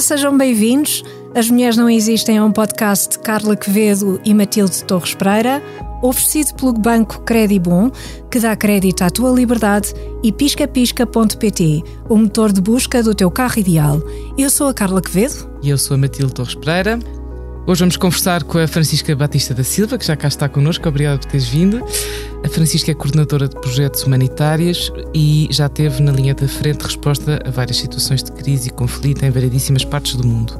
Sejam bem-vindos. As Mulheres Não Existem é um podcast de Carla Quevedo e Matilde Torres Pereira, oferecido pelo Banco Credibon, que dá crédito à tua liberdade, e piscapisca.pt, o motor de busca do teu carro ideal. Eu sou a Carla Quevedo. E eu sou a Matilde Torres Pereira. Hoje vamos conversar com a Francisca Batista da Silva, que já cá está connosco. Obrigada por teres vindo. A Francisca é coordenadora de projetos humanitários e já teve na linha da frente resposta a várias situações de crise e conflito em variedíssimas partes do mundo.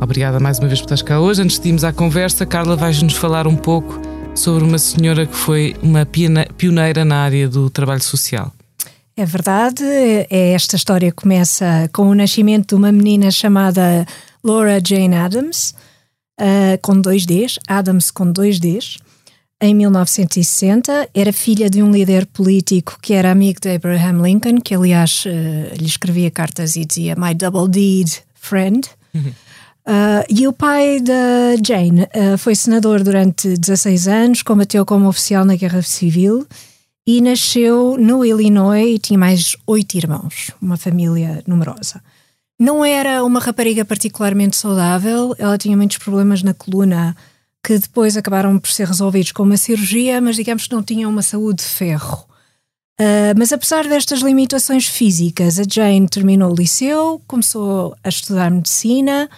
Obrigada mais uma vez por estar cá hoje. Antes de irmos à conversa, Carla vais-nos falar um pouco sobre uma senhora que foi uma pioneira na área do trabalho social. É verdade, é esta história começa com o nascimento de uma menina chamada Laura Jane Adams, uh, com dois Ds, Adams com dois Ds, em 1960. Era filha de um líder político que era amigo de Abraham Lincoln, que aliás uh, lhe escrevia cartas e dizia My double deed friend. Uhum. Uh, e o pai da Jane uh, foi senador durante 16 anos, combateu como oficial na Guerra Civil e nasceu no Illinois e tinha mais oito irmãos, uma família numerosa. Não era uma rapariga particularmente saudável, ela tinha muitos problemas na coluna que depois acabaram por ser resolvidos com uma cirurgia, mas digamos que não tinha uma saúde de ferro. Uh, mas apesar destas limitações físicas, a Jane terminou o liceu, começou a estudar medicina,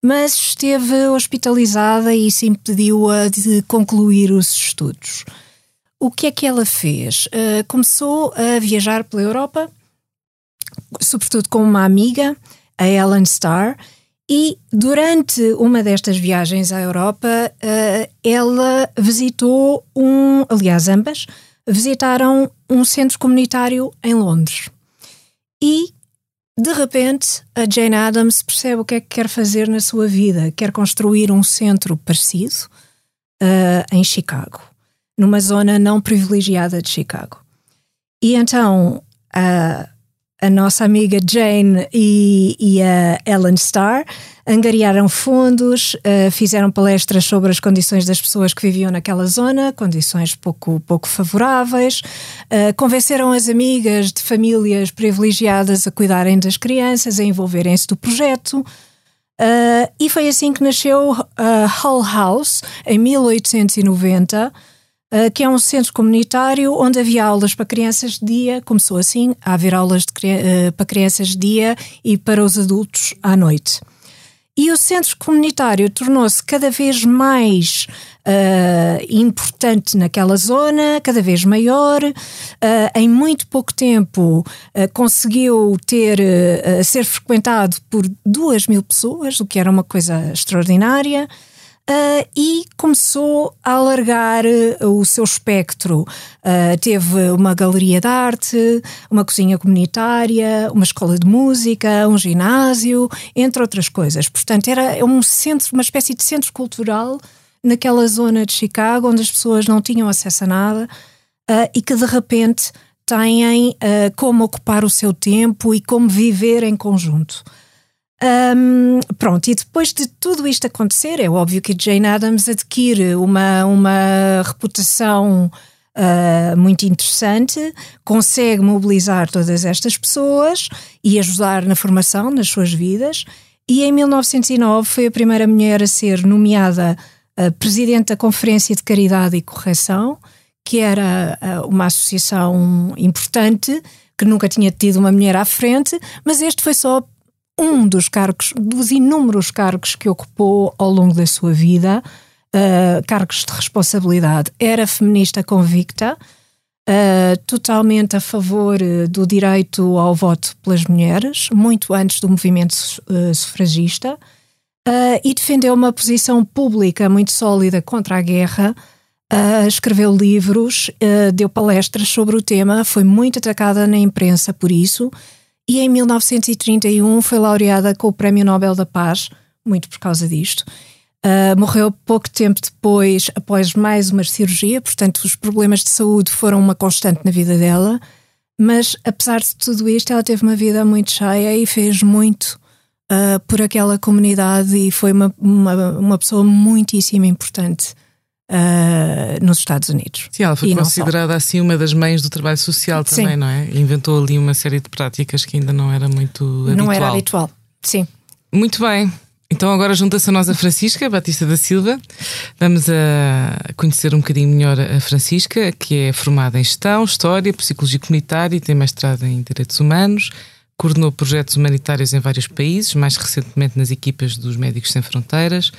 mas esteve hospitalizada e isso impediu-a de concluir os estudos. O que é que ela fez? Uh, começou a viajar pela Europa, sobretudo com uma amiga, a Ellen Starr, e durante uma destas viagens à Europa, uh, ela visitou um, aliás, ambas visitaram um centro comunitário em Londres. E de repente, a Jane Addams percebe o que é que quer fazer na sua vida. Quer construir um centro parecido uh, em Chicago, numa zona não privilegiada de Chicago. E então, uh, a nossa amiga Jane e, e a Ellen Starr angariaram fundos, uh, fizeram palestras sobre as condições das pessoas que viviam naquela zona, condições pouco, pouco favoráveis, uh, convenceram as amigas de famílias privilegiadas a cuidarem das crianças, a envolverem-se do projeto. Uh, e foi assim que nasceu a Hull House, em 1890, uh, que é um centro comunitário onde havia aulas para crianças de dia. Começou assim a haver aulas de, uh, para crianças de dia e para os adultos à noite. E o centro comunitário tornou-se cada vez mais uh, importante naquela zona, cada vez maior. Uh, em muito pouco tempo uh, conseguiu ter ser frequentado por duas mil pessoas, o que era uma coisa extraordinária. Uh, e começou a alargar uh, o seu espectro. Uh, teve uma galeria de arte, uma cozinha comunitária, uma escola de música, um ginásio, entre outras coisas. Portanto, era um centro, uma espécie de centro cultural naquela zona de Chicago onde as pessoas não tinham acesso a nada e que de repente têm como ocupar o seu tempo e como viver em conjunto. Um, pronto, e depois de tudo isto acontecer, é óbvio que Jane Addams adquire uma, uma reputação uh, muito interessante, consegue mobilizar todas estas pessoas e ajudar na formação nas suas vidas. E em 1909 foi a primeira mulher a ser nomeada uh, presidente da Conferência de Caridade e Correção, que era uh, uma associação importante que nunca tinha tido uma mulher à frente, mas este foi só um dos cargos, dos inúmeros cargos que ocupou ao longo da sua vida, uh, cargos de responsabilidade. Era feminista convicta, uh, totalmente a favor uh, do direito ao voto pelas mulheres, muito antes do movimento sufragista, e defendeu uma posição pública muito sólida contra a guerra. escreveu livros, deu palestras sobre o tema, foi muito atacada na imprensa por isso e em 1931 foi laureada com o Prémio Nobel da Paz, muito por causa disto. Uh, morreu pouco tempo depois, após mais uma cirurgia, portanto, os problemas de saúde foram uma constante na vida dela. Mas, apesar de tudo isto, ela teve uma vida muito cheia e fez muito uh, por aquela comunidade e foi uma, uma, uma pessoa muitíssimo importante uh, nos Estados Unidos. Sim, ela foi considerada assim uma das mães do trabalho social também, sim. não é? inventou ali uma série de práticas que ainda não era muito habitual. Não era habitual, sim. Muito bem. Então agora junta-se a nós a Francisca Batista da Silva. Vamos a conhecer um bocadinho melhor a Francisca, que é formada em Gestão, História, Psicologia Comunitária e tem mestrado em Direitos Humanos. Coordenou projetos humanitários em vários países, mais recentemente nas equipas dos Médicos Sem Fronteiras.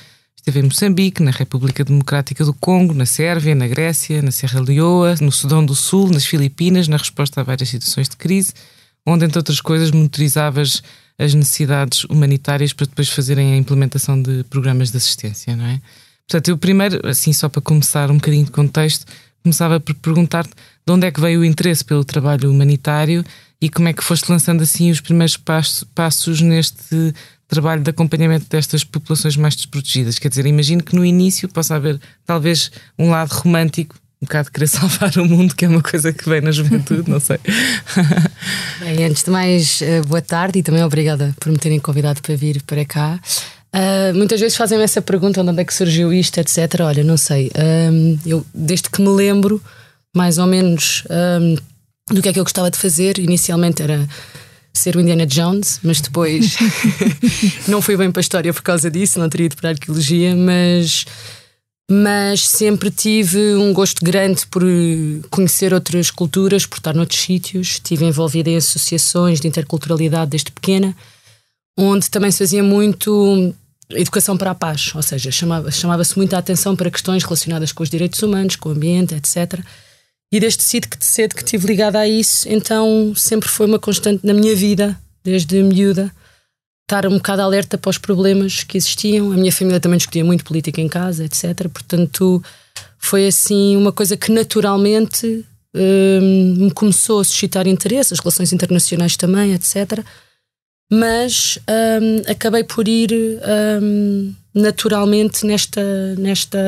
Esteve em Moçambique, na República Democrática do Congo, na Sérvia, na Grécia, na Serra Leoa, no Sudão do Sul, nas Filipinas, na resposta a várias situações de crise, onde, entre outras coisas, monitorizavas as necessidades humanitárias para depois fazerem a implementação de programas de assistência, não é? Portanto, eu primeiro, assim, só para começar um bocadinho de contexto, começava por perguntar-te de onde é que veio o interesse pelo trabalho humanitário e como é que foste lançando assim os primeiros passos, passos neste trabalho de acompanhamento destas populações mais desprotegidas. Quer dizer, imagino que no início possa haver talvez um lado romântico um bocado de querer salvar o mundo, que é uma coisa que vem na juventude, não sei. Bem, antes de mais, eh, boa tarde e também obrigada por me terem convidado para vir para cá. Uh, muitas vezes fazem-me essa pergunta: onde é que surgiu isto, etc. Olha, não sei. Um, eu, desde que me lembro, mais ou menos, um, do que é que eu gostava de fazer, inicialmente era ser o Indiana Jones, mas depois não fui bem para a história por causa disso, não teria ido para a arqueologia, mas mas sempre tive um gosto grande por conhecer outras culturas, por estar noutros sítios. Estive envolvida em associações de interculturalidade desde pequena, onde também se fazia muito educação para a paz, ou seja, chamava-se chamava muita atenção para questões relacionadas com os direitos humanos, com o ambiente, etc. E desde cedo que, cedo que estive ligada a isso, então sempre foi uma constante na minha vida, desde miúda estar um bocado alerta para os problemas que existiam. A minha família também discutia muito política em casa, etc. Portanto, foi assim uma coisa que naturalmente hum, me começou a suscitar interesse, as relações internacionais também, etc. Mas hum, acabei por ir hum, naturalmente nesta, nesta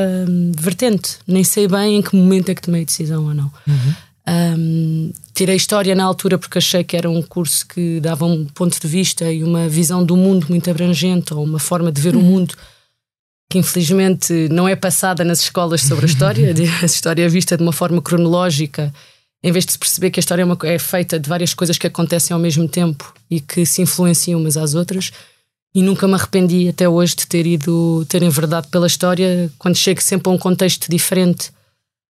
vertente. Nem sei bem em que momento é que tomei a decisão ou não. Uhum. Um, tirei História na altura porque achei que era um curso que dava um ponto de vista e uma visão do mundo muito abrangente, ou uma forma de ver uhum. o mundo que infelizmente não é passada nas escolas sobre a história. a história é vista de uma forma cronológica, em vez de se perceber que a história é, uma, é feita de várias coisas que acontecem ao mesmo tempo e que se influenciam umas às outras. E nunca me arrependi até hoje de ter ido, ter enverdado pela história, quando chego sempre a um contexto diferente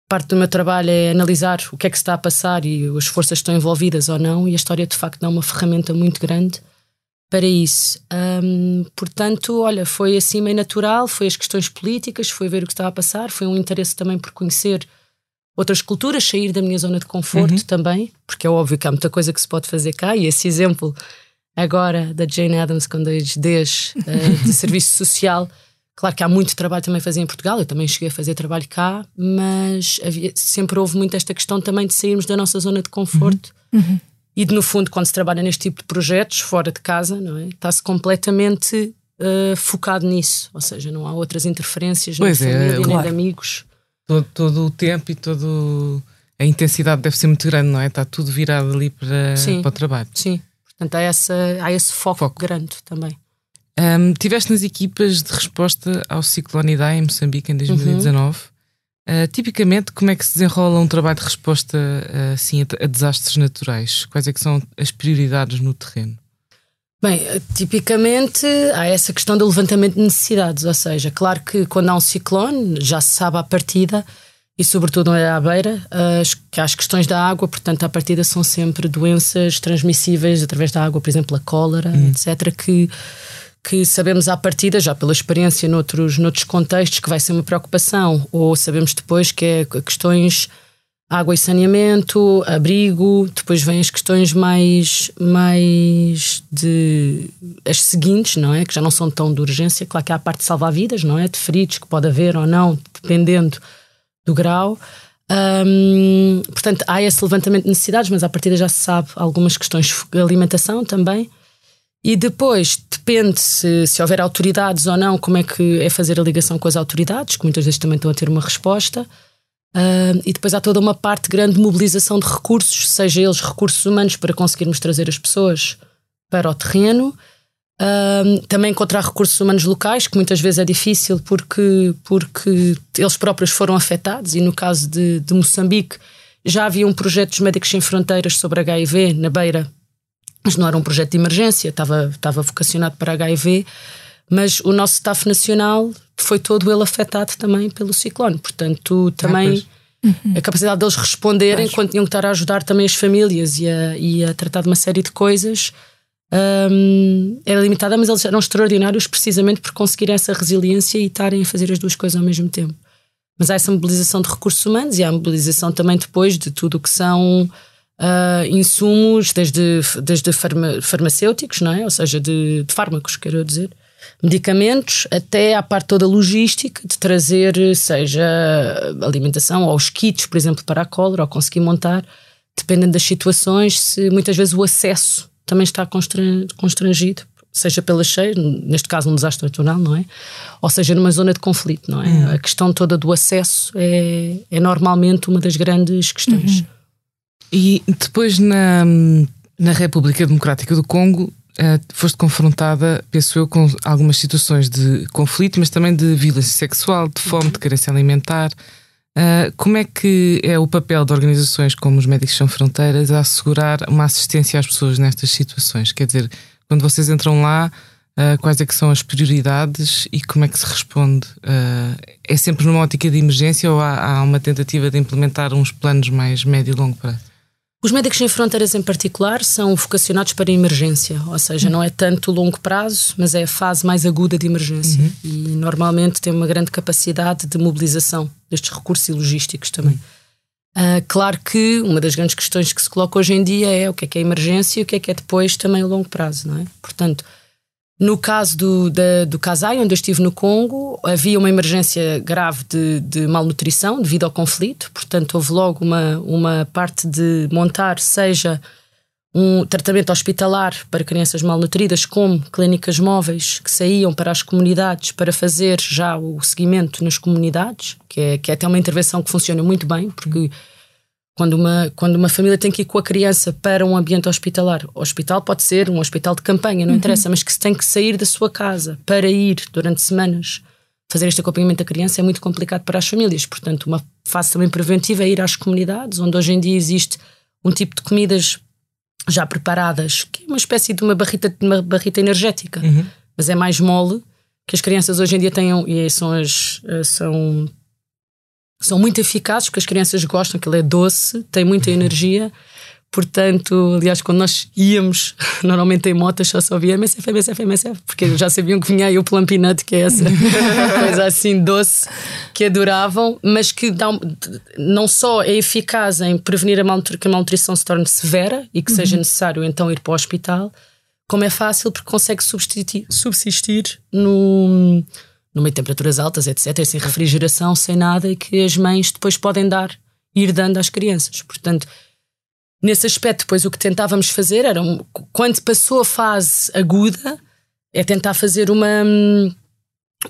parte do meu trabalho é analisar o que é que se está a passar e as forças estão envolvidas ou não, e a história de facto dá uma ferramenta muito grande para isso. Portanto, olha, foi assim meio natural, foi as questões políticas, foi ver o que estava a passar, foi um interesse também por conhecer outras culturas, sair da minha zona de conforto uhum. também, porque é óbvio que há muita coisa que se pode fazer cá, e esse exemplo agora da Jane Addams com dois Ds uh, de serviço social Claro que há muito trabalho também a fazer em Portugal, eu também cheguei a fazer trabalho cá, mas havia, sempre houve muito esta questão também de sairmos da nossa zona de conforto. Uhum. Uhum. E de, no fundo, quando se trabalha neste tipo de projetos, fora de casa, não é? está-se completamente uh, focado nisso. Ou seja, não há outras interferências pois nem é, família, claro. nem de amigos. Todo, todo, o tempo e todo a intensidade deve ser muito grande, não é? Está tudo virado ali para, sim, para o trabalho. Sim, portanto há, essa, há esse foco, foco. grande também. Um, tiveste nas equipas de resposta ao ciclone Idai em Moçambique em 2019. Uhum. Uh, tipicamente, como é que se desenrola um trabalho de resposta uh, assim, a, a, desastres naturais? Quais é que são as prioridades no terreno? Bem, tipicamente há essa questão do levantamento de necessidades, ou seja, claro que quando há um ciclone, já se sabe à partida, e sobretudo à beira, as, as questões da água, portanto, à partida são sempre doenças transmissíveis através da água, por exemplo, a cólera, uhum. etc., que que sabemos à partida, já pela experiência noutros, noutros contextos, que vai ser uma preocupação, ou sabemos depois que é questões água e saneamento, abrigo, depois vêm as questões mais, mais de as seguintes, não é? Que já não são tão de urgência, claro que há a parte de salvar vidas, não é? De feridos que pode haver ou não, dependendo do grau. Hum, portanto, há esse levantamento de necessidades, mas à partida já se sabe algumas questões de alimentação também. E depois depende se, se houver autoridades ou não, como é que é fazer a ligação com as autoridades, que muitas vezes também estão a ter uma resposta. Uh, e depois há toda uma parte grande de mobilização de recursos, seja eles recursos humanos para conseguirmos trazer as pessoas para o terreno. Também encontrar recursos humanos locais, que muitas vezes é difícil porque, porque eles próprios foram afetados. E no caso de, de Moçambique, já havia um projeto dos Médicos Sem Fronteiras sobre HIV na beira mas não era um projeto de emergência, estava, estava vocacionado para HIV, mas o nosso staff nacional foi todo ele afetado também pelo ciclone, portanto também a capacidade deles responderem Acho. quando tinham que estar a ajudar também as famílias e a, e a tratar de uma série de coisas um, era limitada, mas eles eram extraordinários precisamente por conseguirem essa resiliência e estarem a fazer as duas coisas ao mesmo tempo. Mas há essa mobilização de recursos humanos e há a mobilização também depois de tudo o que são uh, insumos, desde, desde farma, farmacêuticos, não é? ou seja, de, de fármacos, quero dizer, medicamentos, até à parte toda logística de trazer, seja alimentação ou os kits, por exemplo, para a cólera, ou conseguir montar, dependendo das situações, se muitas vezes o acesso também está constrangido, seja pela cheia, neste caso um desastre natural, não é? Ou seja, numa zona de conflito, não é? Uhum. A questão toda do acesso é, é normalmente uma das grandes questões. Uhum. E depois na, na República Democrática do Congo uh, foste confrontada, penso eu, com algumas situações de conflito, mas também de violência sexual, de fome, de carência alimentar. Uh, como é que é o papel de organizações como os Médicos Sem Fronteiras a assegurar uma assistência às pessoas nestas situações? Quer dizer, quando vocês entram lá, uh, quais é que são as prioridades e como é que se responde? Uh, é sempre numa ótica de emergência ou há, há, uma tentativa de implementar uns planos mais médio e longo prazo? Os Médicos Sem Fronteiras, em particular, são vocacionados para emergência, ou seja, não é tanto longo prazo, mas é a fase mais aguda de emergência. Uhum. E normalmente tem uma grande capacidade de mobilização destes recursos e logísticos também. Uh, claro que uma das grandes questões que se coloca hoje em dia é o que é que é emergência e o que é que é depois também o longo prazo, não é? Portanto, no caso do, da, do Casai, onde eu estive no Congo, havia uma emergência grave de, de, malnutrição devido ao conflito, portanto, houve logo uma, uma parte de montar, seja um tratamento hospitalar para crianças malnutridas, como clínicas móveis que saíam para as comunidades para fazer já o seguimento nas comunidades, que é, que é até uma intervenção que funciona muito bem, porque quando uma, quando uma família tem que ir com a criança para um ambiente hospitalar, o hospital pode ser um hospital de campanha, não uhum. interessa, mas que se tem que sair da sua casa para ir durante semanas fazer este acompanhamento da criança é muito complicado para as famílias. Portanto, uma fase também preventiva é ir às comunidades, onde hoje em dia existe um tipo de comidas já preparadas, que é uma espécie de uma barrita, uma barrita energética, uhum. mas é mais mole, que as crianças hoje em dia têm, e são as, eh, são são muito eficazes porque as crianças gostam, que ele é doce, tem muita energia. Portanto, aliás, quando nós íamos, normalmente em motas só ouvia MSF, MSF, MSF, porque já sabiam que vinha aí o Plump Nut, que é essa coisa assim doce, que adoravam, mas que dá, não só é eficaz em prevenir a malnutrição, que a malnutrição se torne severa e que uhum. seja necessário então ir para o hospital, como é fácil porque consegue subsistir no de temperaturas altas, etc., sem refrigeração, sem nada, e que as mães depois podem dar, ir dando às crianças. Portanto, nesse aspecto, depois o que tentávamos fazer era, quando passou a fase aguda, é tentar fazer uma,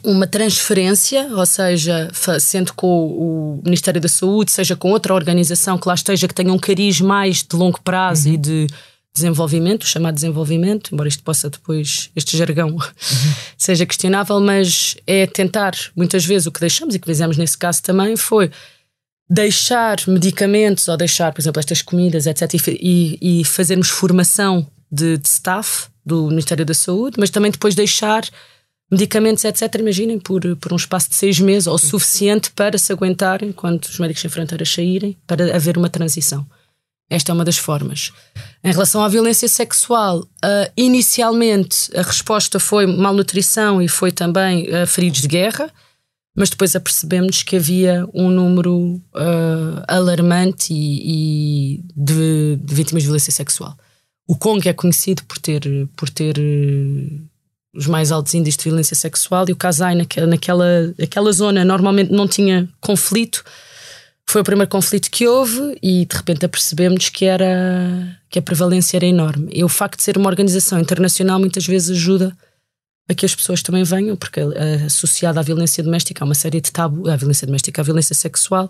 uma transferência, ou seja, sendo com o Ministério da Saúde, seja com outra organização que lá esteja, que tenha um cariz mais de longo prazo uhum. e de desenvolvimento, chamado desenvolvimento, embora isto possa depois, este jargão, uhum. seja questionável, mas é tentar, muitas vezes, o que deixamos e que fizemos nesse caso também foi deixar medicamentos ou deixar, por exemplo, estas comidas, etc., e, e fazermos formação de, de, staff do Ministério da Saúde, mas também depois deixar medicamentos, etc., imaginem, por, por um espaço de seis meses ou suficiente para se aguentarem quando os médicos sem fronteiras saírem, para haver uma transição. Esta é uma das formas. Em relação à violência sexual, uh, inicialmente a resposta foi malnutrição e foi também uh, feridos de guerra, mas depois apercebemos que havia um número uh, alarmante e, e de, de, vítimas de violência sexual. O Congo é conhecido por ter, por ter os mais altos índices de violência sexual e o Kasai, naquela, naquela, naquela zona, normalmente não tinha conflito foi o primeiro conflito que houve e de repente apercebemos que era que a prevalência era enorme. E o facto de ser uma organização internacional muitas vezes ajuda a que as pessoas também venham, porque uh, associada à violência doméstica há uma série de tabus, à violência doméstica, à violência sexual,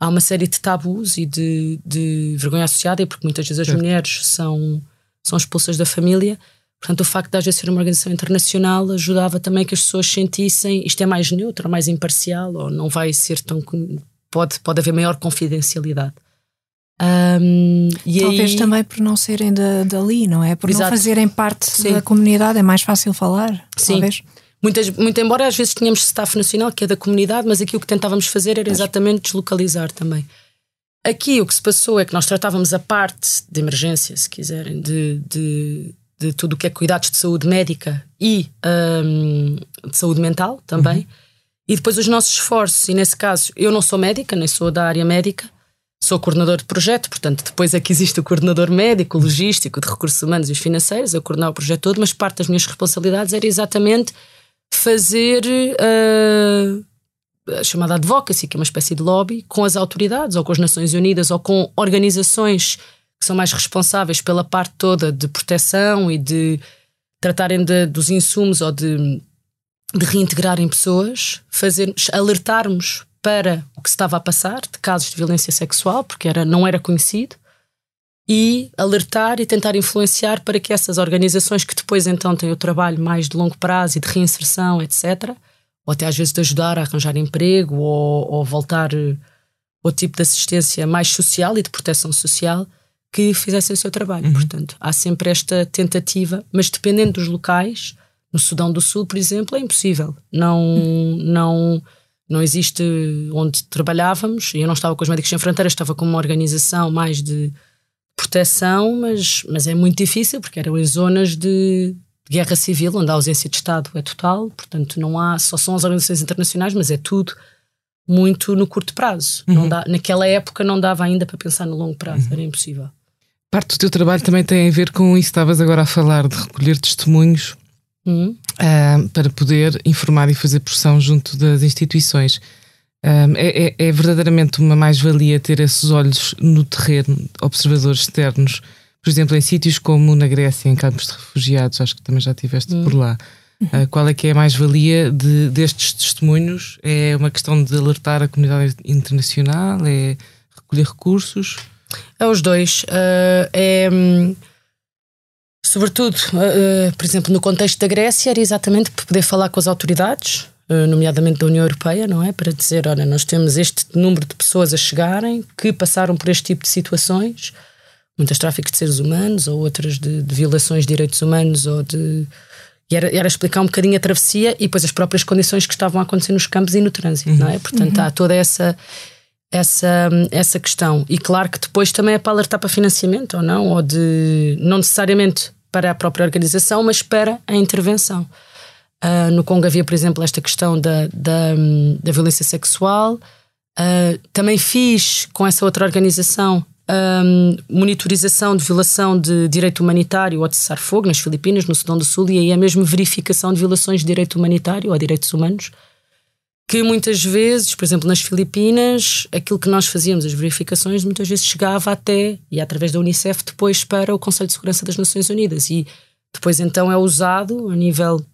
há uma série de tabus e de, de vergonha associada, e porque muitas vezes as mulheres são, são expulsas da família. Portanto, o facto de haver ser uma organização internacional ajudava também que as pessoas sentissem isto é mais neutro, mais imparcial, ou não vai ser tão pode, pode haver maior confidencialidade. Um, Talvez aí, também por não serem da, dali, não é? Por Exato. não fazerem parte Sim. da comunidade, é mais fácil falar. Sim. Talvez. Muitas, muito embora às vezes tenhamos staff nacional que é da comunidade, mas aqui o que tentávamos fazer era exatamente deslocalizar também. Aqui o que se passou é que nós tratávamos a parte de emergência, se quiserem, de, de, de tudo o que é cuidados de saúde médica e hum, de saúde mental também. E depois os nossos esforços, e nesse caso eu não sou médica, nem sou da área médica, sou coordenador de projeto, portanto depois é que existe o coordenador médico, logístico, de recursos humanos e os financeiros, eu coordenar o projeto todo, mas parte das minhas responsabilidades era exatamente fazer uh, a chamada advocacy, que é uma espécie de lobby, com as autoridades, ou com as Nações Unidas, ou com organizações que são mais responsáveis pela parte toda de proteção e de tratarem de, dos insumos ou de, de reintegrarem pessoas, fazer, alertarmos para o que se estava a passar de casos de violência sexual, porque era, não era conhecido, e alertar e tentar influenciar para que essas organizações que depois então têm o trabalho mais de longo prazo e de reinserção, etc., ou até às vezes de ajudar a arranjar emprego ou, ou voltar ao tipo de assistência mais social e de proteção social, que fizessem o seu trabalho. Uhum. Portanto, há sempre esta tentativa, mas dependendo dos locais, no Sudão do Sul, por exemplo, é impossível. Não, não, não existe onde trabalhávamos, eu não estava com os Médicos Sem Fronteiras, estava com uma organização mais de proteção, mas, mas é muito difícil porque eram em zonas de, guerra civil, onde a ausência de Estado é total, portanto não há, só são as organizações internacionais, mas é tudo muito no curto prazo. Uhum. Não dá, naquela época não dava ainda para pensar no longo prazo, uhum. era impossível. Parte do teu trabalho também tem a ver com isso que estavas agora a falar, de recolher testemunhos uhum. uh, para poder informar e fazer pressão junto das instituições. Um, é, é, é, verdadeiramente uma mais-valia ter esses olhos no terreno, observadores externos, por exemplo, em sítios como na Grécia, em campos de refugiados, acho que também já estiveste por lá. Uh, qual é que é a mais-valia de, destes testemunhos? É uma questão de alertar a comunidade internacional? É recolher recursos? É os dois. Uh, é. Sobretudo, uh, por exemplo, no contexto da Grécia, era exatamente para poder falar com as autoridades, eh, nomeadamente da União Europeia, não é? Para dizer, olha, nós temos este número de pessoas a chegarem que passaram por este tipo de situações, muitas tráficos de seres humanos ou outras de, de violações de direitos humanos ou de e era, era, explicar um bocadinho a travessia e depois as próprias condições que estavam a acontecer nos campos e no trânsito, uhum. não é? Portanto, uhum. há toda essa essa essa questão e claro que depois também é para alertar para financiamento ou não ou de não necessariamente para a própria organização, mas para a intervenção. Uh, no Congo havia, por exemplo, esta questão da, da, da violência sexual. Uh, também fiz com essa outra organização um, monitorização de violação de direito humanitário ou de cessar-fogo nas Filipinas, no Sudão do Sul, e aí é mesmo verificação de violações de direito humanitário ou direitos humanos. Que muitas vezes, por exemplo, nas Filipinas, aquilo que nós fazíamos, as verificações, muitas vezes chegava até, e através da Unicef, depois para o Conselho de Segurança das Nações Unidas. E depois então é usado a nível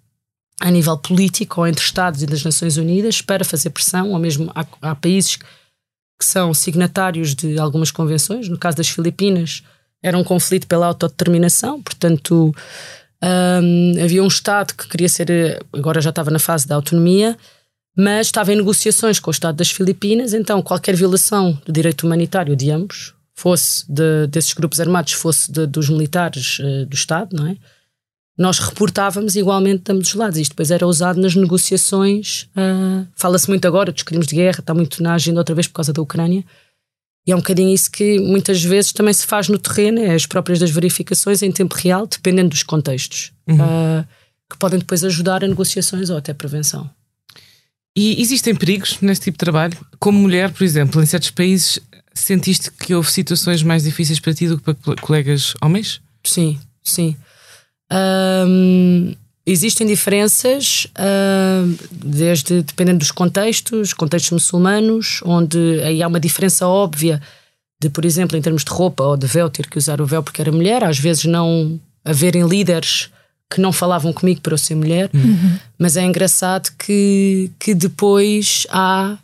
a nível político ou entre Estados e das Nações Unidas para fazer pressão, ou mesmo há, há países que são signatários de algumas convenções. No caso das Filipinas, era um conflito pela autodeterminação, portanto, um, havia um Estado que queria ser, agora já estava na fase da autonomia, mas estava em negociações com o Estado das Filipinas, então qualquer violação do direito humanitário de ambos, fosse de, desses grupos armados, fosse de, dos militares uh, do Estado, não é? nós reportávamos igualmente de ambos os lados. Isto depois era usado nas negociações. Uh, Fala-se muito agora dos crimes de guerra, está muito na agenda outra vez por causa da Ucrânia. E é um bocadinho isso que muitas vezes também se faz no terreno, é as próprias das verificações em tempo real, dependendo dos contextos, uhum. uh, que podem depois ajudar a negociações ou até prevenção. E existem perigos nesse tipo de trabalho? Como mulher, por exemplo, em certos países, sentiste que houve situações mais difíceis para ti do que para colegas homens? Sim, sim. Existem diferenças, desde dependendo dos contextos, contextos muçulmanos, onde aí há uma diferença óbvia de, por exemplo, em termos de roupa ou de véu, ter que usar o véu porque era mulher, às vezes não haverem líderes que não falavam comigo para eu ser mulher, uhum. mas é engraçado que, que depois há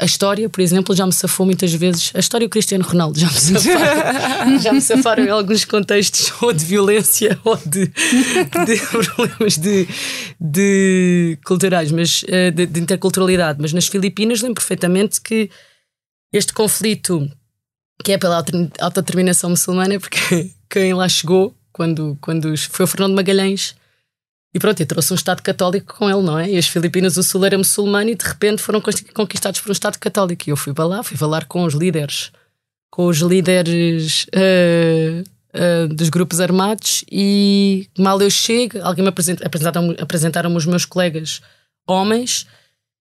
a história, por exemplo, já me safou muitas vezes. A história do Cristiano Ronaldo já me safaram, já me safaram em alguns contextos, ou de violência, ou de, de problemas de, de culturais, mas eh, de, de, interculturalidade. Mas nas Filipinas lembro perfeitamente que este conflito que é pela autodeterminação muçulmana, porque quem lá chegou, quando, quando foi o Fernando Magalhães, e pronto, e trouxe um Estado católico com ele, não é? E as Filipinas, o Sul era muçulmano e de repente foram conquistados por um Estado católico. E eu fui para lá, fui falar com os líderes, com os líderes uh, uh, dos grupos armados e mal eu chego, alguém me apresenta, apresentaram, apresentaram os meus colegas homens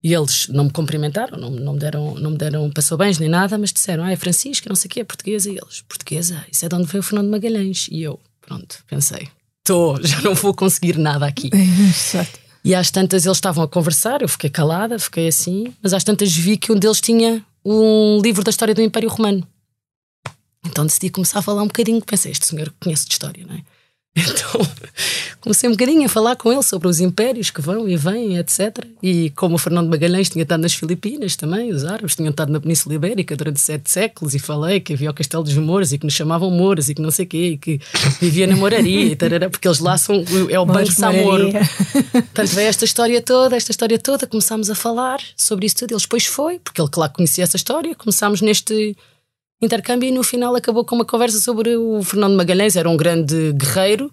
e eles não me cumprimentaram, não, não, me deram, não me deram passou bens nem nada, mas disseram, ah, é Francisca, não sei o quê, é portuguesa. E eles, portuguesa, isso é de onde veio o Fernando Magalhães. E eu, pronto, pensei, estou, já não vou conseguir nada aqui. Exato. E às tantas eles estavam a conversar, eu fiquei calada, fiquei assim, mas às tantas vi que um deles tinha um livro da história do Império Romano. Então decidi começar a falar um bocadinho, pensei, este senhor conhece de história, não é? Então comecei um bocadinho a falar com ele sobre os impérios que vão e vêm, etc. E como o Fernando Magalhães tinha estado nas Filipinas também, os árabes tinham estado na Península Ibérica durante sete séculos, e falei que havia o Castelo dos Mouros e que nos chamavam Mouros e que não sei o quê, e que vivia na moraria, e tarará, porque eles lá são, é o Banco de Samoro. Portanto, veio esta história toda, esta história toda, começámos a falar sobre isso tudo. Ele depois foi, porque ele, claro, conhecia essa história, começámos neste intercâmbio e no final acabou com uma conversa sobre o Fernando Magalhães, era um grande guerreiro.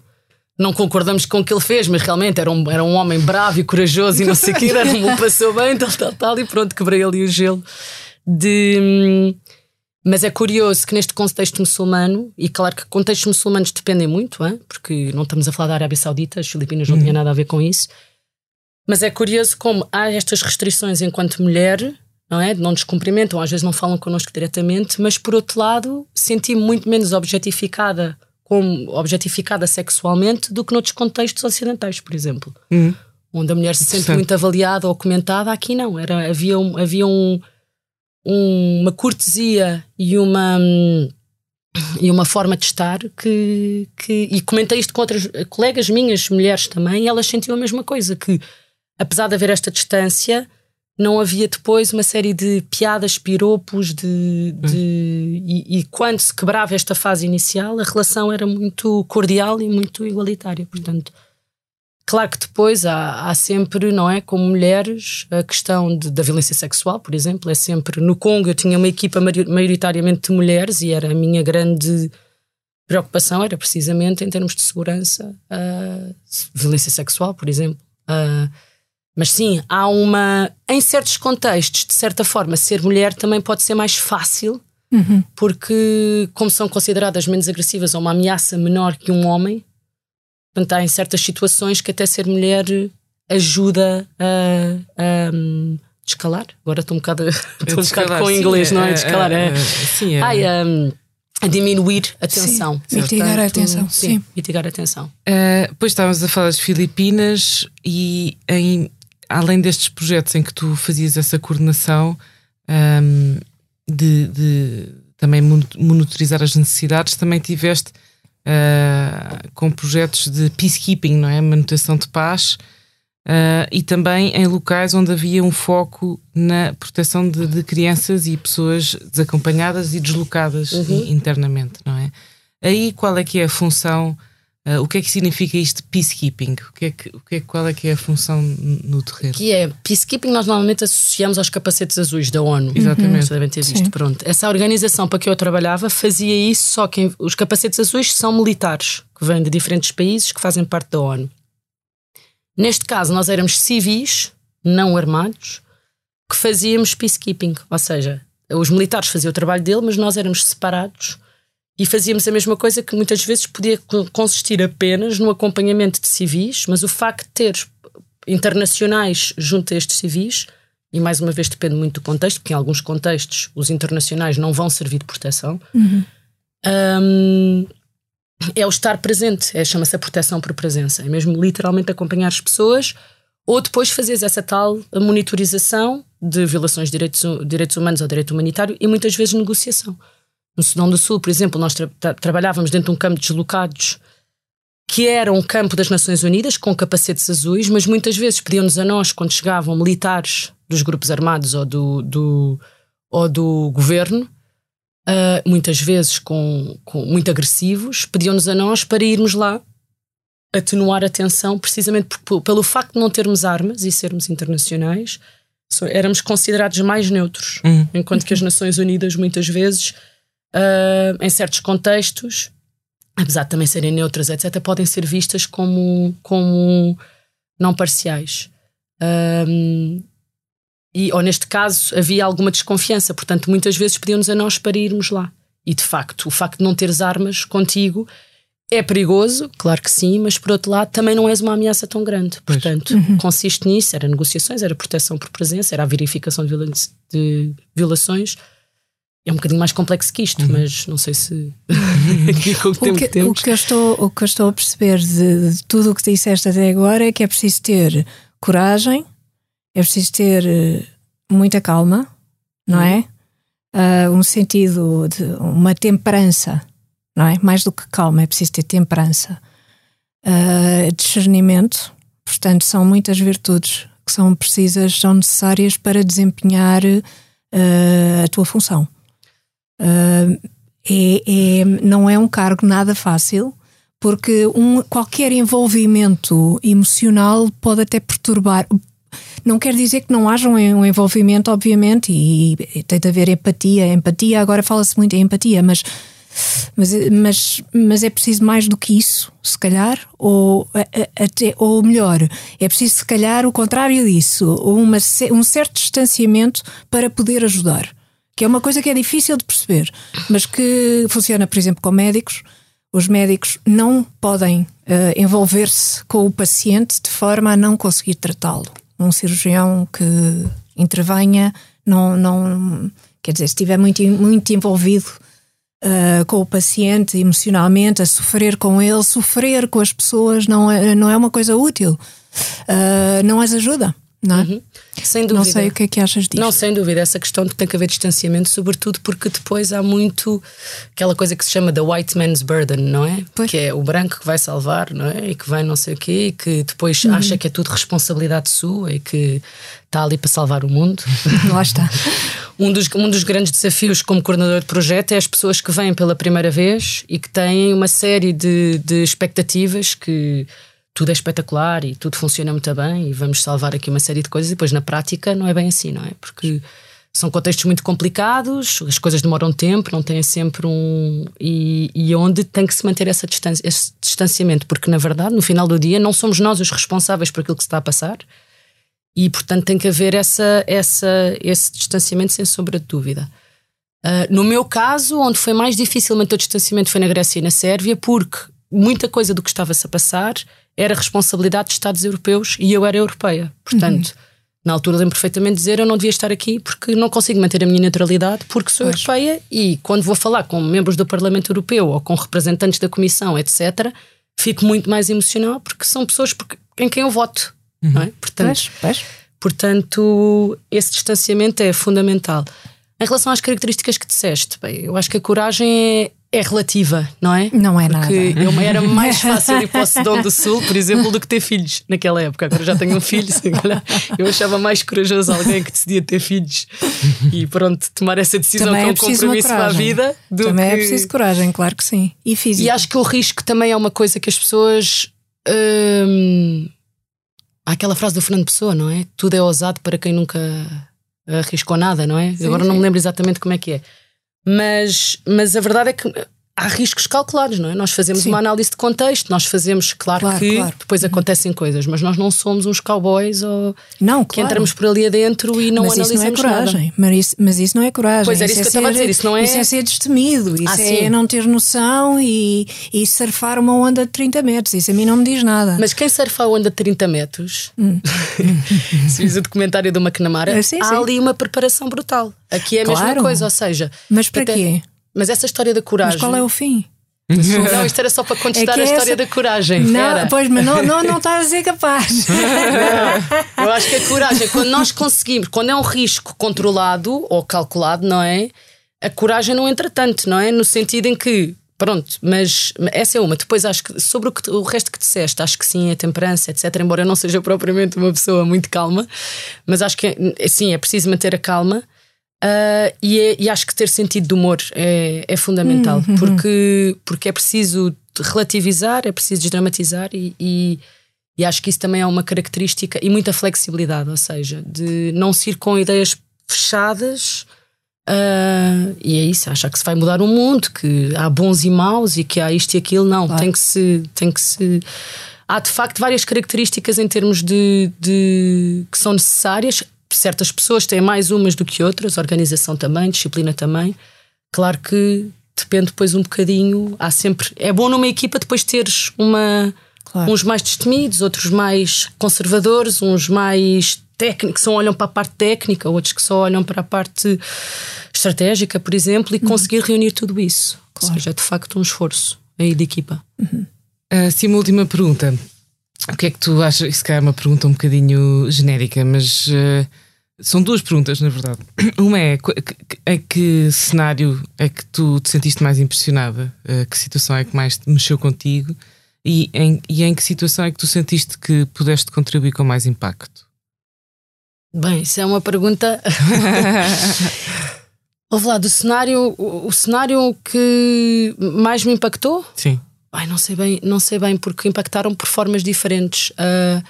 Não concordamos com o que ele fez, mas realmente era um, era um homem bravo e corajoso e não sei o que, me passou bem, tal, tal, tal, e pronto, quebrei ali o gelo. De, mas é curioso que neste contexto muçulmano, e claro que contextos muçulmanos dependem muito, hein? porque não estamos a falar da Arábia Saudita, as Filipinas não uhum. tinham nada a ver com isso, mas é curioso como há estas restrições enquanto mulher não é? Não nos cumprimentam, às vezes não falam connosco diretamente, mas por outro lado, senti-me muito menos objetificada como objetificada sexualmente do que noutros contextos ocidentais, por exemplo. Uhum. Onde a mulher se sente muito avaliada ou comentada, aqui não. Era, havia um, havia um, um, uma cortesia e uma, e uma forma de estar que, que. E comentei isto com outras colegas minhas, mulheres também, e elas sentiam a mesma coisa, que apesar de haver esta distância não havia depois uma série de piadas, piropos, de, de e, e, quando se quebrava esta fase inicial, a relação era muito cordial e muito igualitária. Portanto, claro que depois há, há sempre, não é, como mulheres, a questão de, da violência sexual, por exemplo, é sempre. No Congo eu tinha uma equipa maioritariamente de mulheres e era a minha grande preocupação, era precisamente em termos de segurança, uh, violência sexual, por exemplo. Uh, mas sim, há uma. Em certos contextos, de certa forma, ser mulher também pode ser mais fácil, uhum. porque, como são consideradas menos agressivas ou uma ameaça menor que um homem, portanto, há em certas situações que até ser mulher ajuda a. a escalar. Agora estou um bocado, estou um bocado com o inglês, sim, não é? Descalar, é. é, é, sim, é. Ai, um, a diminuir a tensão. Sim, mitigar Portanto, a tensão. Sim, sim, mitigar a tensão. Uh, pois estávamos a falar das Filipinas e em além destes projetos em que tu fazias essa coordenação um, de, de, também monitorizar as necessidades, também tiveste uh, com projetos de peacekeeping, não é? Manutenção de paz. Uh, e também em locais onde havia um foco na proteção de, de crianças e pessoas desacompanhadas e deslocadas uhum. internamente, não é? Aí qual é que é a função Uh, o que é que significa isto peacekeeping? O que é que, o que é, qual é que é a função no terreno? Que é, peacekeeping nós normalmente associamos aos capacetes azuis da ONU. Exatamente. Uhum. devem ter visto, Sim. pronto. Essa organização para que eu trabalhava fazia isso, só que os capacetes azuis são militares, que vêm de diferentes países que fazem parte da ONU. Neste caso, nós éramos civis, não armados, que fazíamos peacekeeping, ou seja, os militares faziam o trabalho dele, mas nós éramos separados e fazíamos a mesma coisa que muitas vezes podia consistir apenas no acompanhamento de civis, mas o facto de ter internacionais junto a estes civis, e mais uma vez depende muito do contexto, porque em alguns contextos os internacionais não vão servir de proteção, uhum. um, é o estar presente, é, chama-se a proteção por presença, é mesmo literalmente acompanhar as pessoas ou depois fazeres essa tal monitorização de violações de direitos, direitos humanos ou direito humanitário e muitas vezes negociação. No Sudão do Sul, por exemplo, nós tra tra trabalhávamos dentro de um campo de deslocados que era um campo das Nações Unidas com capacetes azuis, mas muitas vezes pediam-nos a nós, quando chegavam militares dos grupos armados ou do, do ou do governo, uh, muitas vezes com, com muito agressivos, pediam-nos a nós para irmos lá atenuar a tensão, precisamente por, pelo facto de não termos armas e sermos internacionais, éramos considerados mais neutros, uhum. enquanto que as Nações Unidas muitas vezes uh, em certos contextos, apesar de também serem neutras, etc., podem ser vistas como, como não parciais. Um, e, ou neste caso, havia alguma desconfiança, portanto, muitas vezes pediam-nos a nós para irmos lá. E de facto, o facto de não teres armas contigo é perigoso, claro que sim, mas por outro lado também não és uma ameaça tão grande. Portanto, uhum. consiste nisso: era negociações, era proteção por presença, era a verificação de, viola de violações. É um bocadinho mais complexo que isto, uhum. mas não sei se o, que, que o, que eu estou, o que eu estou a perceber de, de tudo o que disseste até agora é que é preciso ter coragem, é preciso ter eh, muita calma, não uhum. é? Uh, um sentido de uma temperança não é? Mais do que calma, é preciso ter temperança. Uh, discernimento, portanto, são muitas virtudes que são precisas, são necessárias para desempenhar uh, a tua função. Uh, é, é, não é um cargo nada fácil, porque um, qualquer envolvimento emocional pode até perturbar. Não quer dizer que não haja um envolvimento, obviamente, e, e tem de haver empatia. Empatia, agora fala-se muito em empatia, mas mas, mas, mas é preciso mais do que isso, se calhar, ou, até, ou melhor, é preciso se calhar o contrário disso, uma, um certo distanciamento para poder ajudar, que é uma coisa que é difícil de perceber, mas que funciona, por exemplo, com médicos. Os médicos não podem uh, envolver-se com o paciente de forma a não conseguir tratá-lo. Um cirurgião que intervenha não, não quer dizer, se estiver muito, muito envolvido uh, com o paciente emocionalmente, a sofrer com ele, sofrer com as pessoas não é, não é uma coisa útil, uh, não as ajuda. Não, é? uhum. Sem dúvida. não sei o que é que achas disso. Não, sem dúvida, essa questão de que tem que haver distanciamento, sobretudo porque depois há muito aquela coisa que se chama the white man's burden, não é? Pois. Que é o branco que vai salvar, não é? E que vai não sei o quê, e que depois uhum. acha que é tudo responsabilidade sua e que está ali para salvar o mundo. Lá está. um, dos, um dos grandes desafios como coordenador de projeto é as pessoas que vêm pela primeira vez e que têm uma série de, de expectativas que tudo é espetacular e tudo funciona muito bem e vamos salvar aqui uma série de coisas e depois na prática não é bem assim, não é? Porque são contextos muito complicados, as coisas demoram tempo, não têm sempre um. E, e onde tem que se manter essa distância, esse distanciamento, porque na verdade, no final do dia, não somos nós os responsáveis por aquilo que se está a passar e, portanto, tem que haver essa, essa, esse distanciamento sem sombra de dúvida. Uh, no meu caso, onde foi mais difícil manter o distanciamento foi na Grécia e na Sérvia, porque muita coisa do que estava-se a passar era responsabilidade de Estados europeus e eu era europeia. Portanto, uhum. na altura lembro perfeitamente dizer eu não devia estar aqui porque não consigo manter a minha neutralidade porque sou pois. europeia e quando vou falar com membros do Parlamento Europeu ou com representantes da Comissão, etc., fico muito mais emocional porque são pessoas em quem eu voto. Uhum. Não é? portanto, pois, pois. portanto, esse distanciamento é fundamental. Em relação às características que disseste, bem, eu acho que a coragem é, é relativa, não é? Não é Porque nada. Porque era mais fácil ir para o Sedão do Sul, por exemplo, do que ter filhos naquela época. Agora já tenho um filho, eu achava mais corajoso alguém que decidia ter filhos e pronto, tomar essa decisão também com é um compromisso para a vida. Do também é que... é preciso coragem, claro que sim. E físico. E acho que o risco também é uma coisa que as pessoas. Hum, há aquela frase do Fernando Pessoa, não é? Tudo é ousado para quem nunca arriscou nada, não é? Sim, Agora sim. não me lembro exatamente como é que é. Mas, mas a verdade é que há riscos calculados, não é? Nós fazemos Sim. uma análise de contexto, nós fazemos, claro, claro que claro. depois acontecem coisas, mas nós não somos uns cowboys ou não, que entramos por ali adentro e não mas analisamos isso não é coragem. Nada. Mas, isso, mas isso não é coragem. Pois era isso, isso que é eu estava a dizer, isso não é. Isso é ser destemido, isso ah, é não ter noção e, e surfar uma onda de 30 metros. Isso a mim não me diz nada. Mas quem surfa a onda de 30 metros, hum. se fiz o documentário do McNamara, ah, sim, há sim. ali uma preparação brutal. Aqui é a claro. mesma coisa, ou seja. Mas para até, quê? Mas essa história da coragem. Mas qual é o fim? Não, isto era só para contestar é a história essa... da coragem. Não, era. pois, mas não, não, não estás a ser capaz. Não, eu acho que a coragem, quando nós conseguimos, quando é um risco controlado ou calculado, não é? A coragem não entra tanto, não é? No sentido em que, pronto, mas essa é uma. Depois acho que sobre o, que, o resto que disseste, acho que sim, a temperança, etc. Embora eu não seja propriamente uma pessoa muito calma, mas acho que sim, é preciso manter a calma. Uh, e, é, e, acho que ter sentido de humor é, é fundamental, uhum. porque, porque é preciso relativizar, é preciso desdramatizar e, e, e, acho que isso também é uma característica e muita flexibilidade, ou seja, de não se ir com ideias fechadas Uh, e é isso, achar que se vai mudar o mundo, que há bons e maus e que há isto e aquilo. Não, claro. tem que se. Tem que se há de facto várias características em termos de, de que são necessárias. Certas pessoas têm mais umas do que outras, organização também, disciplina também. Claro que depende depois um bocadinho. Há sempre. É bom numa equipa depois teres uma. Claro. Uns mais destemidos, outros mais conservadores, uns mais técnicos, só olham para a parte técnica, outros que só olham para a parte estratégica, por exemplo, e uhum. conseguir reunir tudo isso. Claro. Ou seja, é de facto um esforço aí de equipa. Uhum. Uh, sim, uma última pergunta. O que é que tu achas? Isso cá é uma pergunta um bocadinho genérica, mas uh, são duas perguntas, na verdade. Uma é: a que cenário é que tu te sentiste mais impressionada? Uh, que situação é que mais mexeu contigo? E em, e em que situação é que tu sentiste que pudeste contribuir com mais impacto? Bem, isso é uma pergunta. Ouve lá, do cenário, o cenário que mais me impactou? Sim. Ai, não sei bem, não sei bem, porque impactaram por formas diferentes. Uh,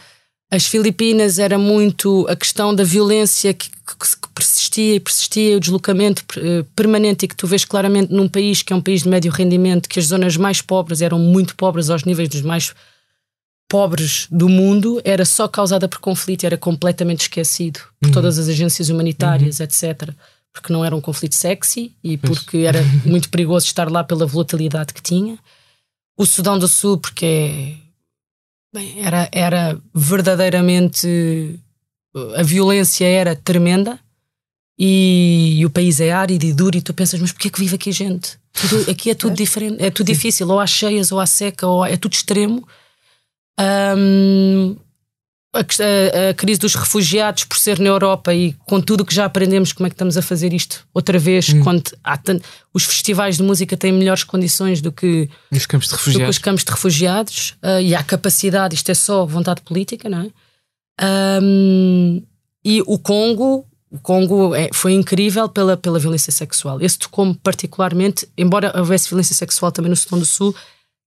as Filipinas era muito a questão da violência que, que, persistia e persistia, o deslocamento uh, permanente, e que tu vês claramente num país que é um país de médio rendimento, que as zonas mais pobres eram muito pobres aos níveis dos mais pobres do mundo, era só causada por conflito, era completamente esquecido por uhum. todas as agências humanitárias, uhum. etc. Porque não era um conflito sexy e porque era muito perigoso estar lá pela volatilidade que tinha o Sudão do Sul, porque é, bem, era, era verdadeiramente. A violência era tremenda e, e, o país é árido e duro, e tu pensas, mas porquê é que vive aqui gente? Tudo, aqui é tudo diferente, é tudo difícil, ou há cheias, ou há seca, ou é tudo extremo. Um, a, a, crise dos refugiados por ser na Europa e com tudo que já aprendemos como é que estamos a fazer isto outra vez hum. quando tanto, os festivais de música têm melhores condições do que os campos de refugiados, os campos de refugiados uh, e há capacidade, isto é só vontade política, não é? Um, e o Congo o Congo é, foi incrível pela, pela violência sexual. Esse tocou-me particularmente, embora houvesse violência sexual também no Sudão do Sul,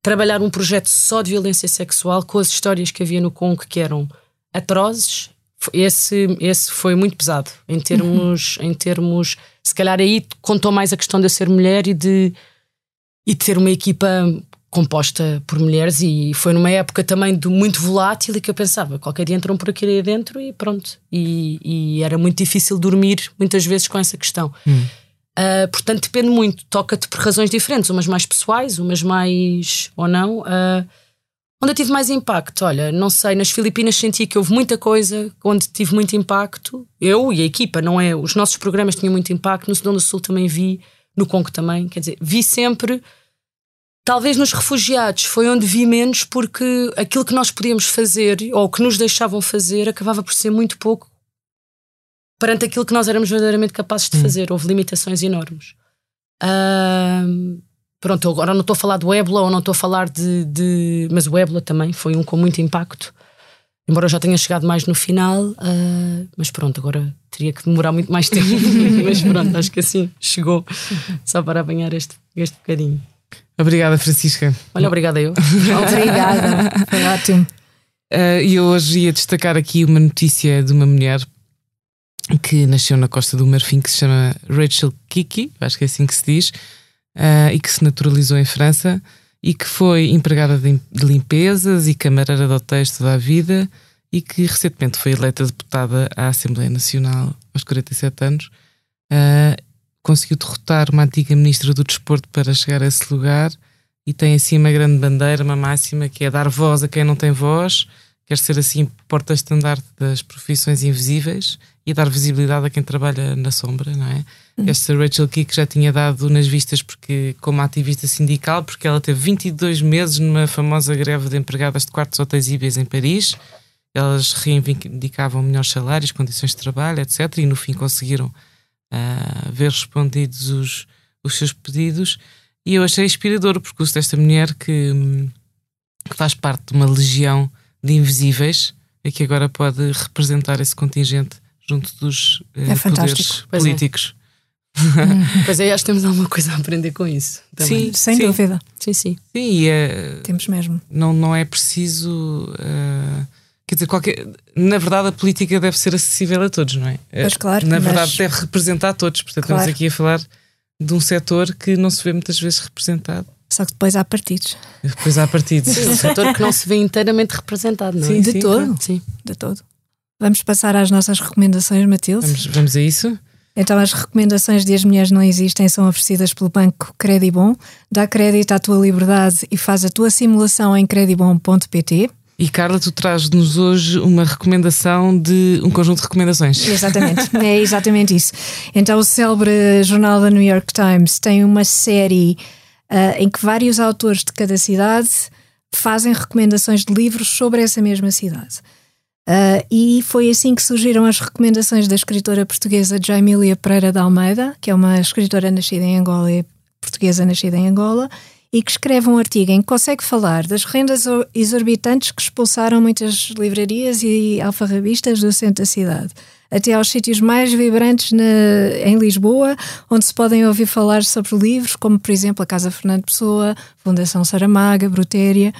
trabalhar um projeto só de violência sexual com as histórias que havia no Congo que eram atrozes, esse, esse foi muito pesado em termos, uhum. em termos, se calhar aí contou mais a questão de eu ser mulher e de, e de ter uma equipa composta por mulheres e foi numa época também de muito volátil e que eu pensava, qualquer dia entram por aqui aí dentro e pronto. E, e era muito difícil dormir muitas vezes com essa questão. Uhum. Uh, portanto, depende muito, toca-te por razões diferentes, umas mais pessoais, umas mais ou não. Uh, Onde eu tive mais impacto? Olha, não sei, nas Filipinas senti que houve muita coisa onde tive muito impacto. Eu e a equipa, não é? Os nossos programas tinham muito impacto. No Sudão do Sul também vi, no Congo também. Quer dizer, vi sempre. Talvez nos refugiados foi onde vi menos, porque aquilo que nós podíamos fazer, ou que nos deixavam fazer, acabava por ser muito pouco perante aquilo que nós éramos verdadeiramente capazes de hum. fazer. Houve limitações enormes. Uh, Pronto, agora não estou a falar do ébola ou não estou a falar de, de, Mas o ébola também foi um com muito impacto. Embora eu já tenha chegado mais no final, uh, mas pronto, agora teria que demorar muito mais tempo. mas pronto, acho que assim chegou só para apanhar este, este bocadinho. Obrigada, Francisca. Olha, obrigada eu. obrigada, foi ótimo. Uh, e eu hoje ia destacar aqui uma notícia de uma mulher que nasceu na Costa do Marfim que se chama Rachel Kiki, acho que é assim que se diz uh, e que se naturalizou em França e que foi empregada de, limpezas e camareira de hotéis toda a vida e que recentemente foi eleita deputada à Assembleia Nacional aos 47 anos. Uh, conseguiu derrotar uma antiga ministra do Desporto para chegar a esse lugar e tem assim uma grande bandeira, uma máxima que é dar voz a quem não tem voz, quer ser assim porta-estandarte das profissões invisíveis e dar visibilidade a quem trabalha na sombra, não é? Uhum. Esta Rachel Kick já tinha dado nas vistas porque como ativista sindical, porque ela teve 22 meses numa famosa greve de empregadas de quartos hotéis ibis em Paris. Elas reivindicavam melhores salários, condições de trabalho, etc. E no fim conseguiram uh, ver respondidos os, os seus pedidos. E eu achei inspirador o percurso desta mulher que, que faz parte de uma legião de invisíveis e que agora pode representar esse contingente junto dos uh, é poderes pois é. políticos. É. pois é, acho que temos alguma coisa a aprender com isso. Também. Sim, sem sim. dúvida. Sim, sim. Sim, é, temos mesmo. Não, não é preciso uh, Quer dizer, qualquer, na verdade, a política deve ser acessível a todos, não é? Pois claro, Na mas- verdade, deve representar todos. Portanto, Claro. estamos aqui a falar de um setor que não se vê muitas vezes representado. Só que depois há partidos. Depois há partidos. Um setor que não se vê inteiramente representado, não é? Sim, de sim, todo. claro. Sim. De todo. Vamos passar às nossas recomendações, Matilde. Vamos, vamos a isso? Então, as recomendações de As Mulheres Não Existem são oferecidas pelo Banco Credibon. Dá crédito à tua liberdade e faz a tua simulação em credibon.pt. E Carla, tu traz-nos hoje uma recomendação de um conjunto de recomendações. Exatamente, é exatamente isso. Então, o célebre jornal da New York Times tem uma série ah, em que vários autores de cada cidade fazem recomendações de livros sobre essa mesma cidade. Ah, e foi assim que surgiram as recomendações da escritora portuguesa Jaimília Pereira de Almeida, que é uma escritora nascida em Angola e portuguesa nascida em Angola, e que escreve um artigo em que consegue falar das rendas exorbitantes que expulsaram muitas livrarias e alfarrabistas do centro da cidade, até aos sítios mais vibrantes na- em Lisboa, onde se podem ouvir falar sobre livros, como por exemplo a Casa Fernando Pessoa, Fundação Saramaga, Brutéria,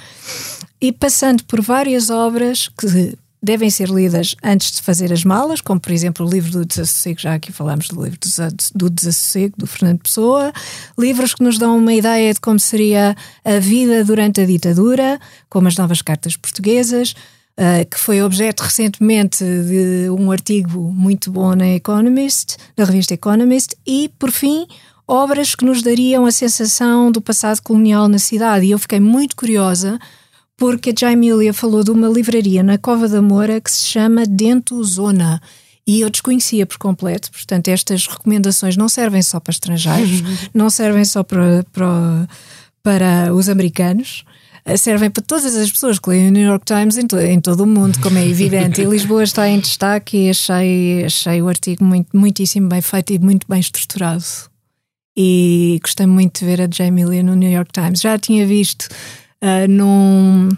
e passando por várias obras que devem ser lidas antes de fazer as malas, como por exemplo o livro do Desassossego, já aqui falámos do livro do Desa- do Desassossego, do Fernando Pessoa, livros que nos dão uma ideia de como seria a vida durante a ditadura, como as novas cartas portuguesas, ah, que foi objeto recentemente de um artigo muito bom na Economist, na revista Economist, e por fim obras que nos dariam a sensação do passado colonial na cidade. E eu fiquei muito curiosa porque a Jaimília falou de uma livraria na Cova da Moura que se chama Dento Zona. E eu desconhecia por completo, portanto, estas recomendações não servem só para estrangeiros, não servem só para, para, para os americanos, eh, servem para todas as pessoas que leem o New York Times em, to- em todo o mundo, como é evidente. E Lisboa está em destaque e achei, achei o artigo muito, muitíssimo bem feito e muito bem estruturado. E gostei muito de ver a Jaimília no New York Times. Já a tinha visto ah, num,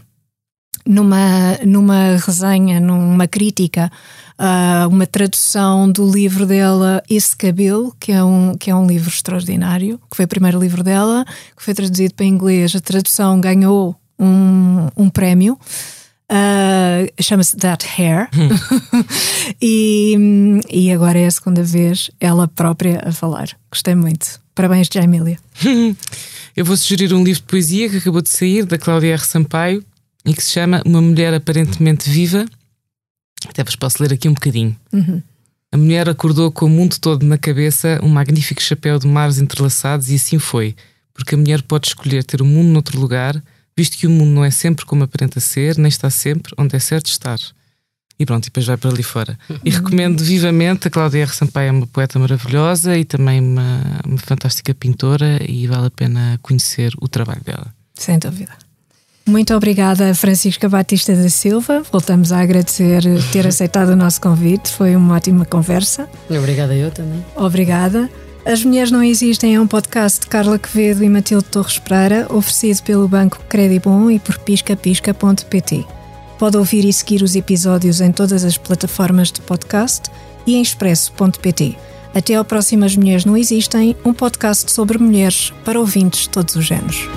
numa, numa resenha, numa crítica, ah, uma tradução do livro dela, Esse Cabelo, que é, um, que é um livro extraordinário, que foi o primeiro livro dela, que foi traduzido para inglês. A tradução ganhou um, um prémio. ah, Chama-se That Hair. e, e agora é a segunda vez ela própria a falar. Gostei muito. Parabéns, Jaimília. Eu vou sugerir um livro de poesia que acabou de sair, da Cláudia R. Sampaio, e que se chama Uma Mulher Aparentemente Viva. Até vos posso ler aqui um bocadinho. A mulher acordou com o mundo todo na cabeça, um magnífico chapéu de mares entrelaçados, e assim foi, porque a mulher pode escolher ter o mundo noutro lugar, visto que o mundo não é sempre como aparenta ser, nem está sempre onde é certo estar. E pronto, e depois vai para ali fora. E recomendo vivamente, a Cláudia R. Sampaio é uma poeta maravilhosa e também uma, uma fantástica pintora, e vale a pena conhecer o trabalho dela. Sem dúvida. Muito obrigada, Francisca Batista da Silva. Voltamos a agradecer ter aceitado o nosso convite. Foi uma ótima conversa. Obrigada eu também. Obrigada. As Mulheres Não Existem é um podcast de Carla Quevedo e Matilde Torres Pereira, oferecido pelo Banco Credibon e por piscapisca.pt. Pode ouvir e seguir os episódios em todas as plataformas de podcast e em expresso.pt. Até ao próximo As Mulheres Não Existem, um podcast sobre mulheres para ouvintes de todos os géneros.